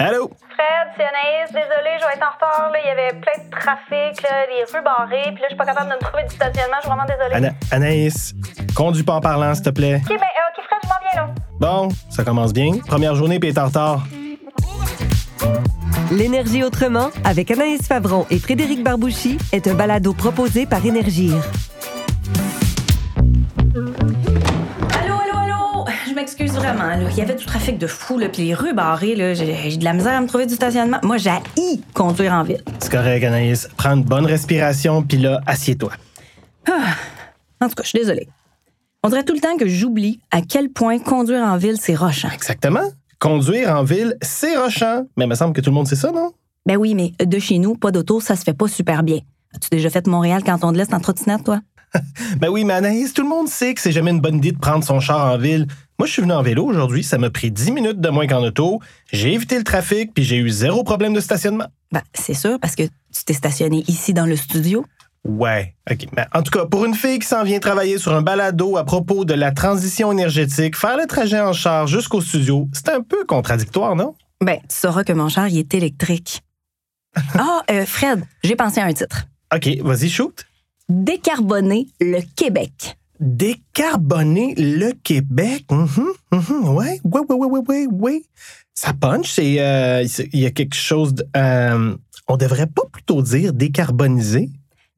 Allô? Fred, c'est Anaïs. Désolée, je vais être en retard. Là. Il y avait plein de trafic, là, les rues barrées. Puis là, je suis pas capable de me trouver du stationnement. Je suis vraiment désolée. Ana- Anaïs, conduis pas en parlant, s'il te plaît. OK, ben, euh, OK, Fred, je m'en viens, là. Bon, ça commence bien. Première journée, puis t'es en retard. L'énergie autrement, avec Anaïs Favron et Frédéric Barbouchi, est un balado proposé par Énergir. Il y avait du trafic de fou, là, puis les rues barrées. là, J'ai de la misère à me trouver du stationnement. Moi, j'ai conduire en ville. C'est correct, Anaïs. Prends une bonne respiration, puis là, assieds-toi. En tout cas, je suis désolée. On dirait tout le temps que j'oublie à quel point conduire en ville, c'est rochant. Exactement. Conduire en ville, c'est rochant. Mais il me semble que tout le monde sait ça, non? Ben oui, mais de chez nous, pas d'auto, ça se fait pas super bien. As-tu déjà fait Montréal quand on te laisse en trottinette, toi? Ben oui, mais Anaïs, tout le monde sait que c'est jamais une bonne idée de prendre son char en ville. Moi, je suis venu en vélo aujourd'hui, ça m'a pris 10 minutes de moins qu'en auto. J'ai évité le trafic, puis j'ai eu zéro problème de stationnement. Ben, c'est sûr, parce que tu t'es stationné ici dans le studio. Ouais, OK. Mais en tout cas, pour une fille qui s'en vient travailler sur un balado à propos de la transition énergétique, faire le trajet en char jusqu'au studio, c'est un peu contradictoire, non? Ben, tu sauras que mon char, il est électrique. Ah, euh, Fred, j'ai pensé à un titre. OK, vas-y, shoot. Décarboner le Québec. Décarboner le Québec. Mhm, mhm, ouais, ouais, ouais, ouais, ouais, ouais, ouais. Ça punch, c'est. euh, Il y a quelque chose de. euh, on devrait pas plutôt dire décarboniser?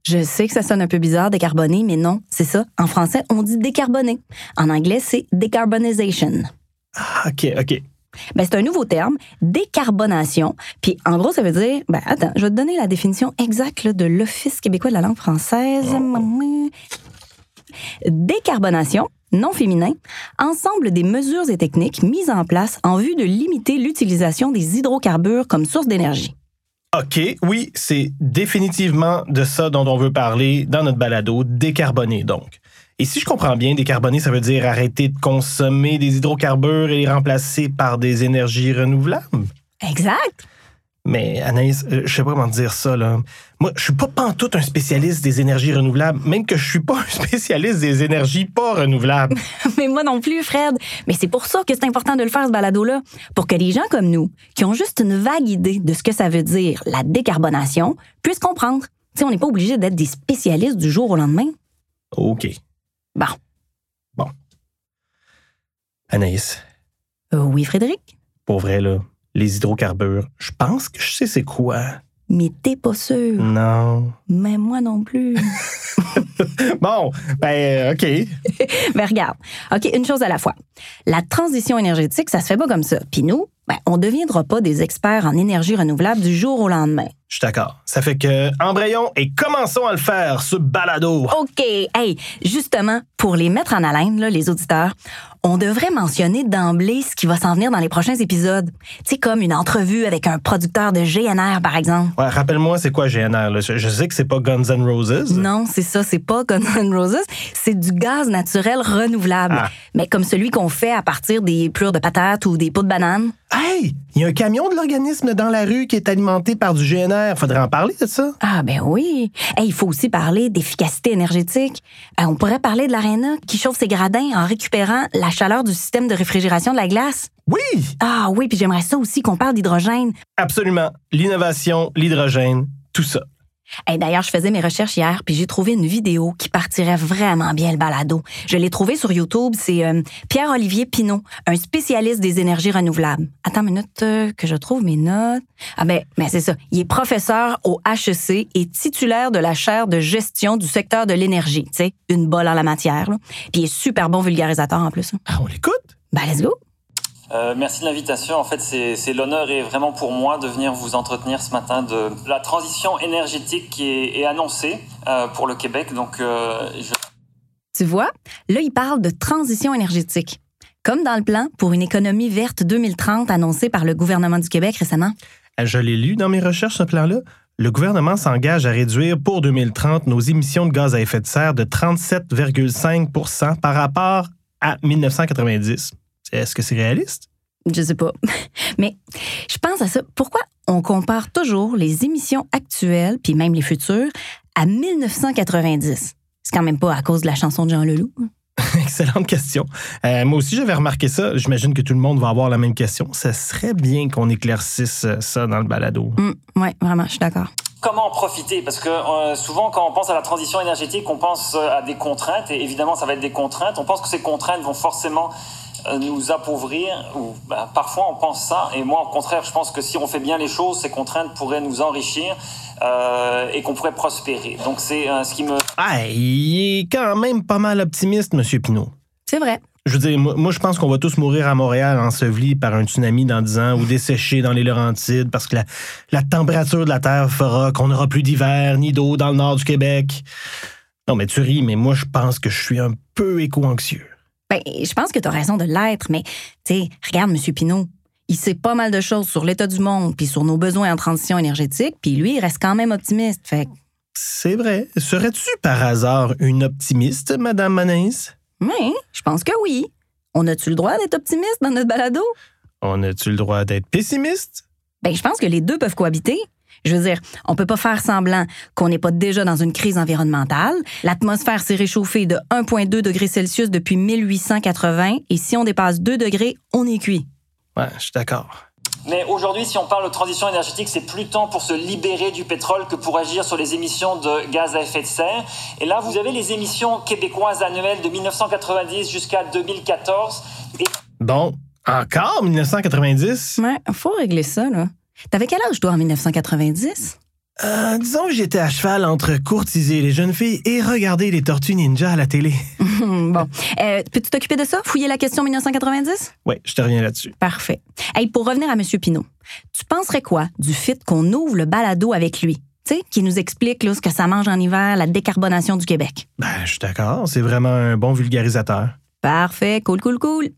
Je sais que ça sonne un peu bizarre, décarboner, mais non, c'est ça. En français, on dit décarboner. En anglais, c'est decarbonization. Ah, OK, OK. Ben, c'est un nouveau terme, décarbonation. Puis en gros, ça veut dire, ben attends, je vais te donner la définition exacte là, de l'Office québécois de la langue française. Décarbonation, non féminin, ensemble des mesures et techniques mises en place en vue de limiter l'utilisation des hydrocarbures comme source d'énergie. OK, oui, c'est définitivement de ça dont on veut parler dans notre balado, décarboner donc. Et si je comprends bien, décarboner, ça veut dire arrêter de consommer des hydrocarbures et les remplacer par des énergies renouvelables? Exact. Mais Anaïs, euh, je sais pas comment te dire ça, là. Moi, je suis pas pantoute un spécialiste des énergies renouvelables, même que je suis pas un spécialiste des énergies pas renouvelables. Mais moi non plus, Fred. Mais c'est pour ça que c'est important de le faire, ce balado-là. Pour que les gens comme nous, qui ont juste une vague idée de ce que ça veut dire, la décarbonation, puissent comprendre. Tu on n'est pas obligé d'être des spécialistes du jour au lendemain. OK. Bon. Anaïs, Euh, oui, Frédéric? pour vrai, là, les hydrocarbures, je pense que je sais c'est quoi. Mais t'es pas sûr. Non. Mais moi non plus. Bon, ben, OK. Mais regarde, OK, une chose à la fois. La transition énergétique, ça se fait pas comme ça. Puis nous, ben, on deviendra pas des experts en énergie renouvelable du jour au lendemain. Je suis d'accord. Ça fait que embrayons et commençons à le faire, ce balado. OK. Hey, justement, pour les mettre en haleine, là, les auditeurs, on devrait mentionner d'emblée ce qui va s'en venir dans les prochains épisodes. Tu sais, comme une entrevue avec un producteur de GNR, par exemple. Ouais, rappelle-moi, c'est quoi GNR? Là? Je sais que c'est pas Guns N' Roses. Non, c'est ça, c'est pas Guns N' Roses, c'est du gaz naturel renouvelable. Ah. Mais comme celui qu'on fait à partir des plures de patates ou des pots de bananes. Hey, il y a un camion de l'organisme dans la rue qui est alimenté par du GNR. Faudrait en parler de ça. Ah ben oui. Hey, il faut aussi parler d'efficacité énergétique. Euh, on pourrait parler de l'aréna qui chauffe ses gradins en récupérant la chaleur du système de réfrigération de la glace. Oui, Ah oui, puis j'aimerais ça aussi qu'on parle d'hydrogène. absolument. L'innovation, l'hydrogène, tout ça. Hey, D'ailleurs, je faisais mes recherches hier, puis j'ai trouvé une vidéo qui partirait vraiment bien le balado. Je l'ai trouvée sur YouTube. C'est euh, Pierre-Olivier Pinault, un spécialiste des énergies renouvelables. Attends une minute euh, que je trouve mes notes. Ah ben, ben c'est ça. Il est professeur au HEC et titulaire de la chaire de gestion du secteur de l'énergie. Tu sais, une bolle en la matière. là. Puis il est super bon vulgarisateur en plus. là. Ah, on l'écoute? Ben, let's go. Euh, merci de l'invitation. En fait, c'est l'honneur et vraiment pour moi de venir vous entretenir ce matin de la transition énergétique qui est, est annoncée euh, pour le Québec. Donc, euh, je Tu vois, là, il parle de transition énergétique. Comme dans le plan pour une économie verte 2030 annoncé par le gouvernement du Québec récemment. Je l'ai lu dans mes recherches, ce plan-là. Le gouvernement s'engage à réduire pour 2030 nos émissions de gaz à effet de serre de 37,5% par rapport à 1990. Est-ce que c'est réaliste? Je sais pas. Mais je pense à ça. Pourquoi on compare toujours les émissions actuelles, puis même les futures, à 1990? C'est quand même pas à cause de la chanson de Jean Leloup. excellente question. Euh, moi aussi, j'avais remarqué ça. J'imagine que tout le monde va avoir la même question. Ça serait bien qu'on éclaircisse euh, ça dans le balado. Hum, ouais, vraiment, je suis d'accord. Comment en profiter? Parce que euh, souvent, quand on pense à la transition énergétique, on pense à des contraintes, et évidemment, ça va être des contraintes. On pense que ces contraintes vont forcément nous appauvrir, ou ben, parfois on pense ça, et moi, au contraire, je pense que si on fait bien les choses, ces contraintes pourraient nous enrichir euh, et qu'on pourrait prospérer. Donc, c'est euh, ce qui me Ah, il est quand même pas mal optimiste, M. Pinault. C'est vrai. Je veux dire, moi, moi, je pense qu'on va tous mourir à Montréal ensevelis par un tsunami dans 10 ans ou desséchés dans les Laurentides parce que la, la température de la Terre fera qu'on n'aura plus d'hiver ni d'eau dans le nord du Québec. Non, mais tu ris, mais moi, je pense que je suis un peu éco-anxieux. Ben, je pense que tu as raison de l'être, mais tu sais, regarde M. Pinault. Il sait pas mal de choses sur l'état du monde puis sur nos besoins en transition énergétique, puis lui, il reste quand même optimiste. Fait C'est vrai. Serais-tu par hasard une optimiste, Madame Manaïs? oui, je pense que oui. On a-tu le droit d'être optimiste dans notre balado? On a-tu le droit d'être pessimiste? Ben, je pense que les deux peuvent cohabiter. Je veux dire, on peut pas faire semblant qu'on n'est pas déjà dans une crise environnementale. L'atmosphère s'est réchauffée de 1,2 degrés Celsius depuis 1880 et si on dépasse 2 degrés, on est cuit. Ouais, je suis d'accord. Mais aujourd'hui, si on parle de transition énergétique, c'est plus tant pour se libérer du pétrole que pour agir sur les émissions de gaz à effet de serre. Et là, vous avez les émissions québécoises annuelles de 1990 jusqu'à 2014. Et Bon, encore 1990? Ouais, faut régler ça, là. T'avais quel âge, toi, en 1990? Euh, disons que j'étais à cheval entre courtiser les jeunes filles et regarder les tortues ninja à la télé. bon. Euh, Peux-tu t'occuper de ça? Fouiller la question 1990? Ouais, je te reviens là-dessus. Parfait. Hey, pour revenir à M. Pinault, tu penserais quoi du fait qu'on ouvre le balado avec lui? Tu sais, qui nous explique là, ce que ça mange en hiver, la décarbonation du Québec. Ben, je suis d'accord. C'est vraiment un bon vulgarisateur. Parfait, cool, cool, cool.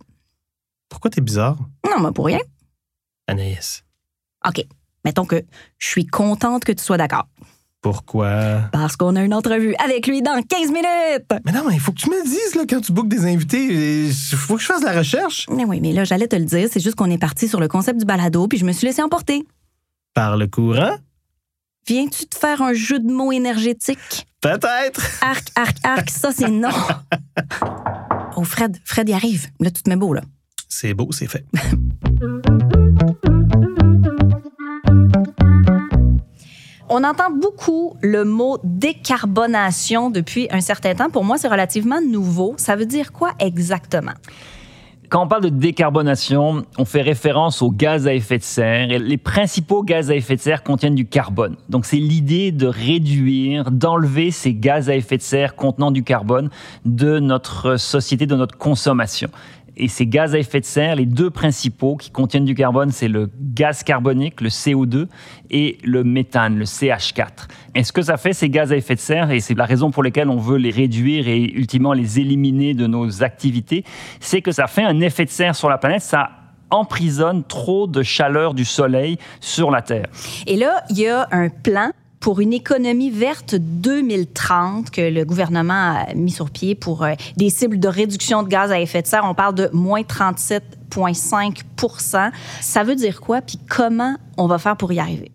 Pourquoi t'es bizarre, Non, mais pour rien. Anaïs? OK. Mettons que je suis contente que tu sois d'accord. Pourquoi? Parce qu'on a une entrevue avec lui dans 15 minutes. Mais non, mais il faut que tu me le dises là, quand tu bookes des invités. Il faut que je fasse la recherche. Mais oui, mais là, j'allais te le dire. C'est juste qu'on est parti sur le concept du balado, puis je me suis laissé emporter. Par le courant? Viens-tu te faire un jeu de mots énergétique? Peut-être. Arc, arc, arc, ça, c'est non. Oh, Fred, Fred, il arrive. Là, tu te mets beau, là. C'est beau, c'est fait. On entend beaucoup le mot décarbonation depuis un certain temps. Pour moi, c'est relativement nouveau. Ça veut dire quoi exactement? Quand on parle de décarbonation, on fait référence aux gaz à effet de serre. Et les principaux gaz à effet de serre contiennent du carbone. Donc c'est l'idée de réduire, d'enlever ces gaz à effet de serre contenant du carbone de notre société, de notre consommation. Et ces gaz à effet de serre, les deux principaux qui contiennent du carbone, c'est le gaz carbonique, le CO2, et le méthane, le CH4. Et ce que ça fait, ces gaz à effet de serre, et c'est la raison pour laquelle on veut les réduire et ultimement les éliminer de nos activités, c'est que ça fait un effet de serre sur la planète, ça emprisonne trop de chaleur du soleil sur la Terre. Et là, il y a un plan pour une économie verte 2030 que le gouvernement a mis sur pied pour euh, des cibles de réduction de gaz à effet de serre. On parle de moins 37,5% Ça veut dire quoi? Puis comment on va faire pour y arriver?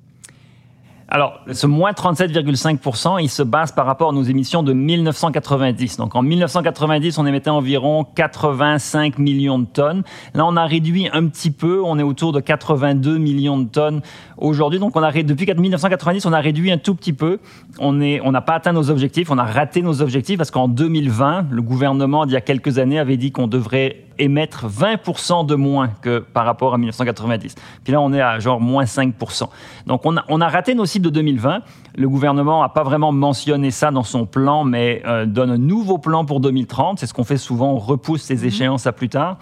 Alors, ce moins 37,5%, il se base par rapport à nos émissions de 1990. Donc, en 1990, on émettait environ 85 millions de tonnes. Là, on a réduit un petit peu. On est autour de 82 millions de tonnes aujourd'hui. Donc, on a, depuis 1990, on a réduit un tout petit peu. On n'a pas atteint nos objectifs. On a raté nos objectifs parce qu'en 2020, le gouvernement, d'il y a quelques années, avait dit qu'on devrait émettre 20% de moins que par rapport à 1990. Puis là, on est à genre moins 5%. Donc, on a, on a raté nos cibles de 2020. Le gouvernement n'a pas vraiment mentionné ça dans son plan, mais euh, donne un nouveau plan pour 2030. C'est ce qu'on fait souvent, on repousse ces échéances à plus tard.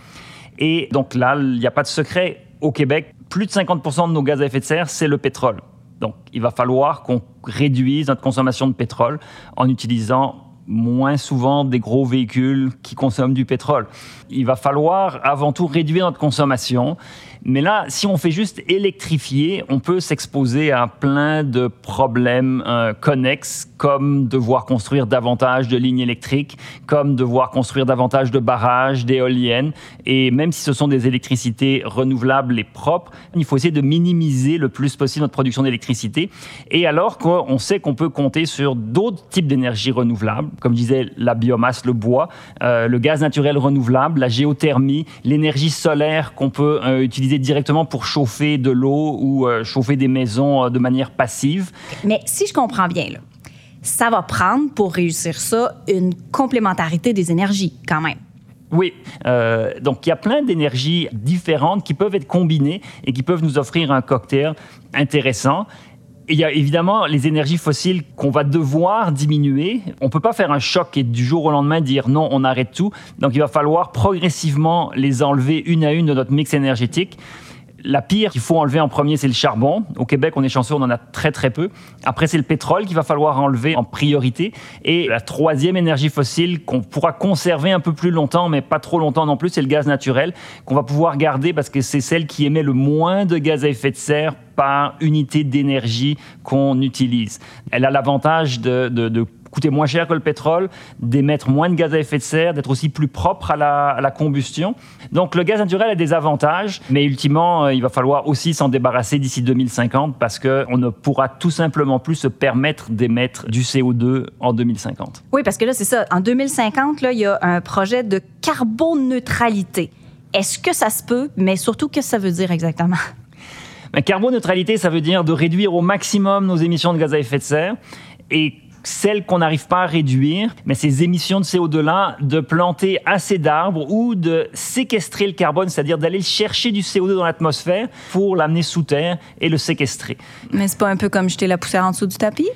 Et donc là, il n'y a pas de secret. Au Québec, plus de 50% de nos gaz à effet de serre, c'est le pétrole. Donc, il va falloir qu'on réduise notre consommation de pétrole en utilisant moins souvent des gros véhicules qui consomment du pétrole. Il va falloir avant tout réduire notre consommation. Mais là, si on fait juste électrifier, on peut s'exposer à plein de problèmes euh, connexes, comme devoir construire davantage de lignes électriques, comme devoir construire davantage de barrages, d'éoliennes. Et même si ce sont des électricités renouvelables et propres, il faut essayer de minimiser le plus possible notre production d'électricité. Et alors qu'on sait qu'on peut compter sur d'autres types d'énergie renouvelables, comme je disais, la biomasse, le bois, euh, le gaz naturel renouvelable, la géothermie, l'énergie solaire qu'on peut euh, utiliser directement pour chauffer de l'eau ou euh, chauffer des maisons euh, de manière passive. Mais si je comprends bien, là, ça va prendre pour réussir ça une complémentarité des énergies, quand même. Oui, euh, donc il y a plein d'énergies différentes qui peuvent être combinées et qui peuvent nous offrir un cocktail intéressant. Il y a évidemment les énergies fossiles qu'on va devoir diminuer. On ne peut pas faire un choc et du jour au lendemain dire non, on arrête tout. Donc il va falloir progressivement les enlever une à une de notre mix énergétique. La pire qu'il faut enlever en premier, c'est le charbon. Au Québec, on est chanceux, on en a très très peu. Après, c'est le pétrole qu'il va falloir enlever en priorité. Et la troisième énergie fossile qu'on pourra conserver un peu plus longtemps, mais pas trop longtemps non plus, c'est le gaz naturel qu'on va pouvoir garder parce que c'est celle qui émet le moins de gaz à effet de serre par unité d'énergie qu'on utilise. Elle a l'avantage de, de, de coûter moins cher que le pétrole, d'émettre moins de gaz à effet de serre, d'être aussi plus propre à la, à la, combustion. Donc le gaz naturel a des avantages, mais ultimement, euh, il va falloir aussi s'en débarrasser d'ici 2050 parce qu'on ne pourra tout simplement plus se permettre d'émettre du CO2 en 2050. Oui, parce que là, c'est ça. En 2050, là, il y a un projet de carboneutralité. Est-ce que ça se peut, mais surtout, qu'est-ce que ça veut dire exactement? Ben, carboneutralité, ça veut dire de réduire au maximum nos émissions de gaz à effet de serre. Et celles qu'on n'arrive pas à réduire, mais ces émissions de CO2-là, de planter assez d'arbres ou de séquestrer le carbone, c'est-à-dire d'aller chercher du CO2 dans l'atmosphère pour l'amener sous terre et le séquestrer. Mais c'est pas un peu comme jeter la poussière en dessous du tapis?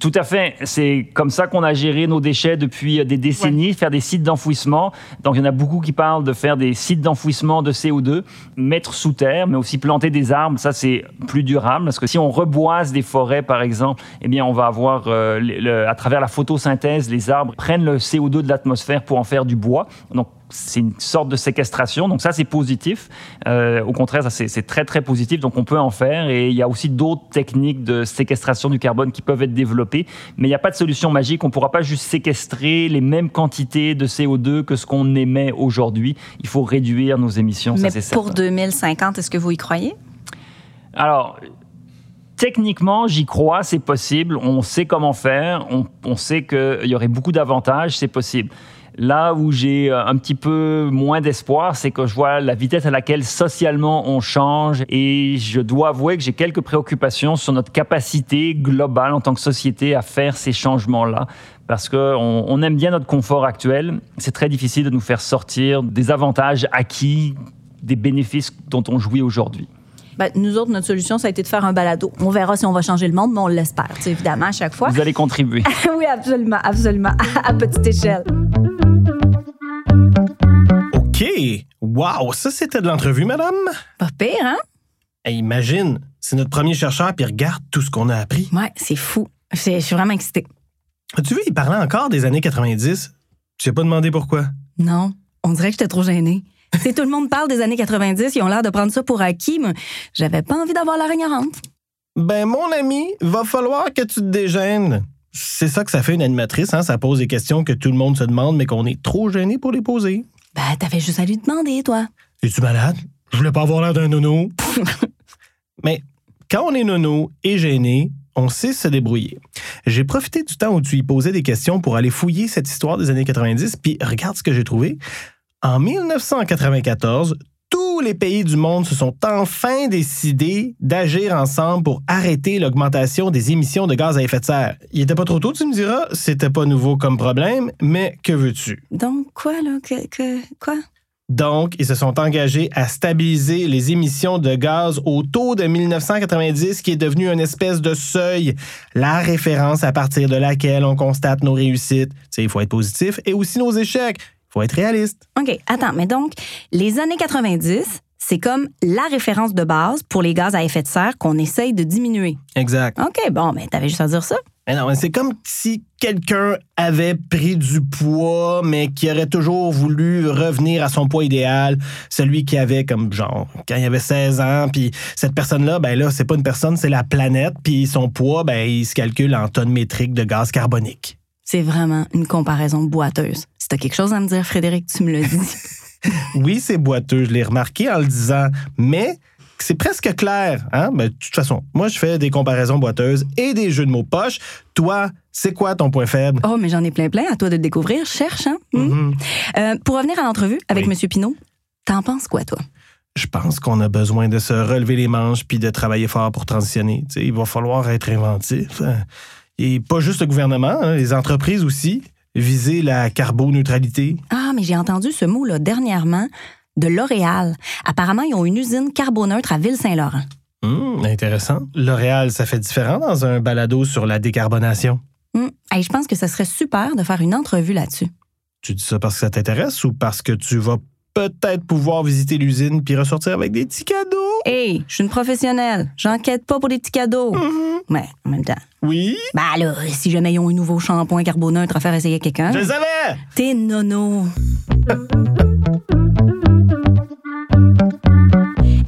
Tout à fait. C'est comme ça qu'on a géré nos déchets depuis des décennies, ouais. faire des sites d'enfouissement. Donc, il y en a beaucoup qui parlent de faire des sites d'enfouissement de CO2, mettre sous terre, mais aussi planter des arbres. Ça, c'est plus durable parce que si on reboise des forêts, par exemple, eh bien, on va avoir, euh, le, à travers la photosynthèse, les arbres prennent le CO2 de l'atmosphère pour en faire du bois. Donc, c'est une sorte de séquestration. Donc ça, c'est positif. Euh, au contraire, ça, c'est très, très positif. Donc on peut en faire. Et il y a aussi d'autres techniques de séquestration du carbone qui peuvent être développées. Mais il n'y a pas de solution magique. On ne pourra pas juste séquestrer les mêmes quantités de CO2 que ce qu'on émet aujourd'hui. Il faut réduire nos émissions. Mais ça, pour 2050, est-ce que vous y croyez? Alors, Techniquement, j'y crois, c'est possible. On sait comment faire. On, on sait qu'il y aurait beaucoup d'avantages, c'est possible. Là où j'ai un petit peu moins d'espoir, c'est que je vois la vitesse à laquelle socialement on change et je dois avouer que j'ai quelques préoccupations sur notre capacité globale en tant que société à faire ces changements-là. Parce qu'on on aime bien notre confort actuel. C'est très difficile de nous faire sortir des avantages acquis, des bénéfices dont on jouit aujourd'hui. Ben, nous autres, notre solution, ça a été de faire un balado. On verra si on va changer le monde, mais on l'espère, évidemment, à chaque fois. Vous allez contribuer. oui, absolument, absolument, à petite échelle. Wow, ça, c'était de l'entrevue, madame? Pas pire, hein? Hey, imagine, c'est notre premier chercheur, puis regarde tout ce qu'on a appris. Ouais, c'est fou. Je suis vraiment excitée. As-tu vu, il parlait encore des années 90. Tu n'as pas demandé pourquoi? Non, on dirait que j'étais trop gênée. Si tout le monde parle des années 90, ils ont l'air de prendre ça pour acquis, mais j'avais pas envie d'avoir la ignorante. Ben, mon ami, va falloir que tu te dégênes. C'est ça que ça fait une animatrice, hein? Ça pose des questions que tout le monde se demande, mais qu'on est trop gêné pour les poser. Ben, t'avais juste à lui demander, toi. Es-tu malade? Je voulais pas avoir l'air d'un nono. mais quand on est nono et gêné, on sait se débrouiller. J'ai profité du temps où tu y posais des questions pour aller fouiller cette histoire des années 90, puis regarde ce que j'ai trouvé. En 1994, tous les pays du monde se sont enfin décidés d'agir ensemble pour arrêter l'augmentation des émissions de gaz à effet de serre. Il était pas trop tôt, tu me diras, c'était pas nouveau comme problème, mais que veux-tu? Donc quoi, là? Que, que, quoi? Donc, ils se sont engagés à stabiliser les émissions de gaz au taux de 1990, qui est devenu une espèce de seuil, la référence à partir de laquelle on constate nos réussites. Tu sais, il faut être positif, et aussi nos échecs faut être réaliste. OK, attends, mais donc, les années 90, c'est comme la référence de base pour les gaz à effet de serre qu'on essaye de diminuer. Exact. OK, bon, mais t'avais juste à dire ça. Mais non, c'est comme si quelqu'un avait pris du poids, mais qui aurait toujours voulu revenir à son poids idéal, celui qui avait comme genre quand il avait 16 ans, puis cette personne-là, ben là, c'est pas une personne, c'est la planète, puis son poids, ben il se calcule en tonnes métriques de gaz carbonique. C'est vraiment une comparaison boiteuse. Si t'as quelque chose à me dire, Frédéric, tu me le dis. oui, c'est boiteux, je l'ai remarqué en le disant, mais c'est presque clair. Hein? Mais de toute façon, moi, je fais des comparaisons boiteuses et des jeux de mots poche. Toi, c'est quoi ton point faible? Oh, mais j'en ai plein plein. À toi de le découvrir. Cherche, hein? Hmm? Mhm. Euh, pour revenir à l'entrevue avec Oui. M. Pinault, t'en penses quoi, toi? Je pense qu'on a besoin de se relever les manches puis de travailler fort pour transitionner. Il va falloir être inventif. Et pas juste le gouvernement, hein, les entreprises aussi. Viser la carboneutralité. Ah, mais j'ai entendu ce mot-là dernièrement de L'Oréal. Apparemment, ils ont une usine carboneutre à Ville-Saint-Laurent. Hum, intéressant. L'Oréal, ça fait différent dans un balado sur la décarbonation. Hmm. Hey, je pense que ça serait super de faire une entrevue là-dessus. Tu dis ça parce que ça t'intéresse ou parce que tu vas peut-être pouvoir visiter l'usine puis ressortir avec des petits cadeaux? Hey, je suis une professionnelle. J'enquête pas pour des petits cadeaux. Mhm. Mais en même temps, Oui, bah là, si jamais ils ont un nouveau shampoing carboneutre à faire essayer à quelqu'un, je le savais! t'es nono.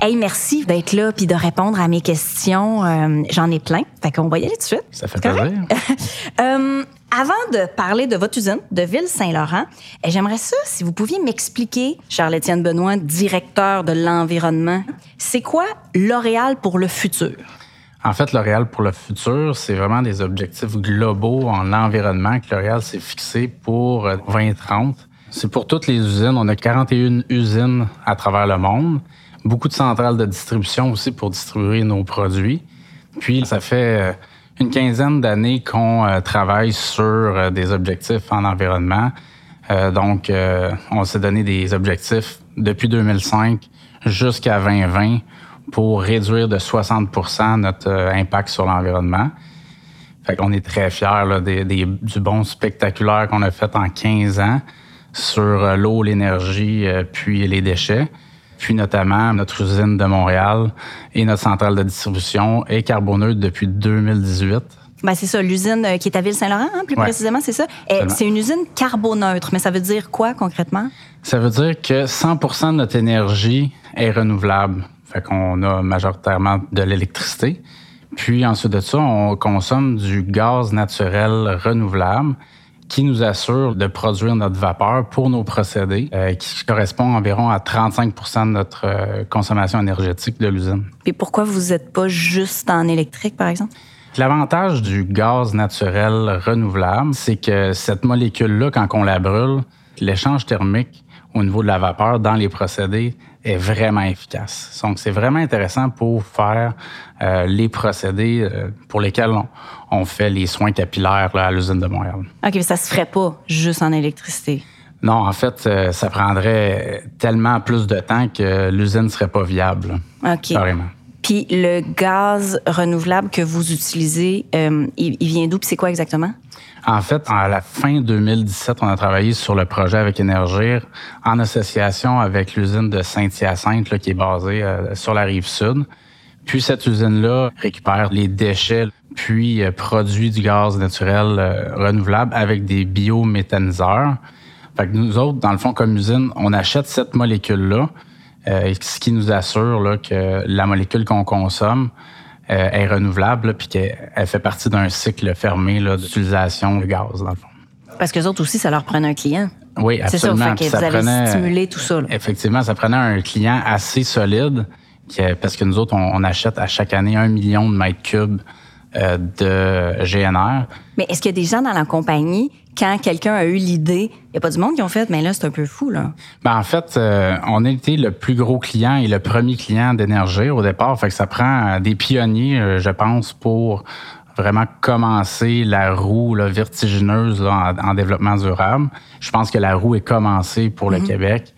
Hey, merci d'être là puis de répondre à mes questions. Euh, J'en ai plein. Fait qu'on va y aller tout de suite. Ça fait plaisir. Euh, avant de parler de votre usine de Ville-Saint-Laurent, eh, j'aimerais ça si vous pouviez m'expliquer, Charles-Étienne Benoît, directeur de l'environnement, c'est quoi L'Oréal pour le futur? En fait, L'Oréal pour le futur, c'est vraiment des objectifs globaux en environnement que L'Oréal s'est fixé pour euh, 2030. C'est pour toutes les usines. On a 41 usines à travers le monde. Beaucoup de centrales de distribution aussi pour distribuer nos produits. Puis, ça fait euh, une quinzaine d'années qu'on euh, travaille sur euh, des objectifs en environnement. Euh, donc, on s'est donné des objectifs depuis 2005 jusqu'à 2020 pour réduire de 60% notre impact sur l'environnement. Fait qu'on est très fiers des, du bon spectaculaire qu'on a fait en 15 ans sur l'eau, l'énergie, puis les déchets. Puis notamment notre usine de Montréal et notre centrale de distribution est carboneutre depuis 2018. Ben, c'est ça, l'usine euh, qui est à Ville-Saint-Laurent, hein, plus Ouais. précisément, c'est ça. Eh, c'est une usine carboneutre, mais ça veut dire quoi concrètement? Ça veut dire que 100% de notre énergie est renouvelable. Fait qu'on a majoritairement de l'électricité. Puis ensuite de ça, on consomme du gaz naturel renouvelable qui nous assure de produire notre vapeur pour nos procédés, euh, qui correspond environ à 35 de notre euh, consommation énergétique de l'usine. Puis pourquoi vous n'êtes pas juste en électrique, par exemple? L'avantage du gaz naturel renouvelable, c'est que cette molécule-là, quand on la brûle, l'échange thermique au niveau de la vapeur dans les procédés est vraiment efficace. Donc, c'est vraiment intéressant pour faire euh, les procédés euh, pour lesquels on, on fait les soins capillaires là, à l'usine de Montréal. OK, mais ça se ferait pas juste en électricité? Non, en fait, euh, ça prendrait tellement plus de temps que l'usine ne serait pas viable. OK. Carrément. Puis le gaz renouvelable que vous utilisez, euh, il, il vient d'où? Puis c'est quoi exactement? En fait, à la fin 2017, on a travaillé sur le projet avec Énergir en association avec l'usine de Saint-Hyacinthe qui est basée euh, sur la rive sud. Puis cette usine-là récupère les déchets puis euh, produit du gaz naturel euh, renouvelable avec des biométhaniseurs. Fait que nous autres, dans le fond, comme usine, on achète cette molécule-là, ce qui nous assure là, que la molécule qu'on consomme euh, est renouvelable, puis qu'elle elle fait partie d'un cycle fermé d'utilisation de gaz, dans le fond. Parce que autres aussi, ça leur prenait un client. Oui, C'est ça, absolument. fait que vous allez stimuler tout ça. là. Effectivement, ça prenait un client assez solide, qui, parce que nous autres, on, on achète à chaque année un million de mètres cubes euh, de GNR. Mais est-ce qu'il y a des gens dans la compagnie, quand quelqu'un a eu l'idée, il n'y a pas du monde qui ont fait, mais là, c'est un peu fou, là. Ben, en fait, euh, on a été le plus gros client et le premier client d'énergie au départ. Fait que ça prend euh, des pionniers, euh, je pense, pour vraiment commencer la roue là, vertigineuse là, en, en développement durable. Je pense que la roue est commencée pour le Québec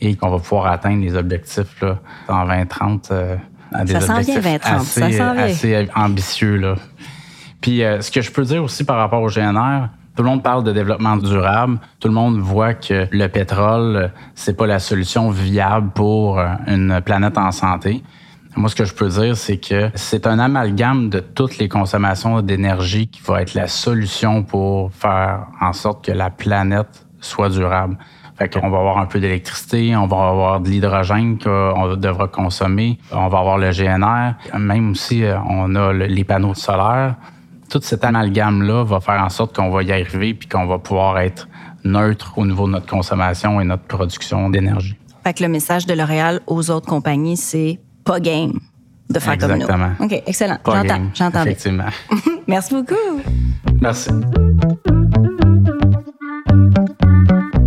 et qu'on va pouvoir atteindre les objectifs là, en 2030. euh, à des Ça objectifs 2030, assez, ça assez ambitieux. Là. Puis euh, ce que je peux dire aussi par rapport au GNR, tout le monde parle de développement durable. Tout le monde voit que le pétrole, c'est pas la solution viable pour euh, une planète en santé. Moi, ce que je peux dire, c'est que c'est un amalgame de toutes les consommations d'énergie qui va être la solution pour faire en sorte que la planète soit durable. Fait qu'on va avoir un peu d'électricité, on va avoir de l'hydrogène qu'on devra consommer, on va avoir le GNR, même aussi euh, on a le- les panneaux solaires. Tout cet amalgame-là va faire en sorte qu'on va y arriver puis qu'on va pouvoir être neutre au niveau de notre consommation et notre production d'énergie. Fait que le message de L'Oréal aux autres compagnies, c'est pas game de faire comme nous. Exactement. OK, excellent. Pas J'entends, game, j'entends bien. Effectivement. Merci beaucoup. Merci.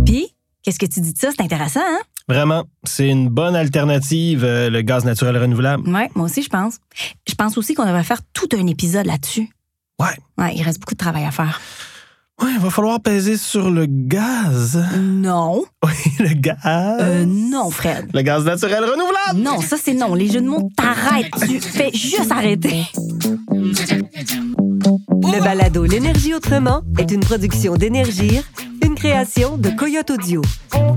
Puis, qu'est-ce que tu dis de ça? C'est intéressant, hein? Vraiment, c'est une bonne alternative, euh, le gaz naturel renouvelable. Oui, moi aussi, je pense. Je pense aussi qu'on devrait faire tout un épisode là-dessus. Ouais. Ouais, il reste beaucoup de travail à faire. Ouais, il va falloir peser sur le gaz. Non. Oui, le gaz. Euh, non, Fred. Le gaz naturel renouvelable. Non, ça, c'est non. Les jeux de mots, t'arrêtes. Tu fais juste arrêter. Le balado L'énergie autrement est une production d'Énergir, une création de Coyote Audio.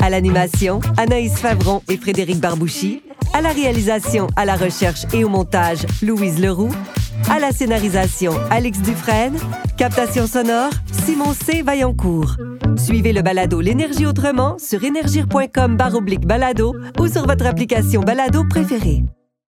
À l'animation, Anaïs Favron et Frédéric Barbouchi. À la réalisation, à la recherche et au montage, Louise Leroux. À la scénarisation, Alex Dufresne. Captation sonore, Simon C. Vaillancourt. Suivez le balado L'énergie autrement sur énergir.com baroblique balado ou sur votre application balado préférée.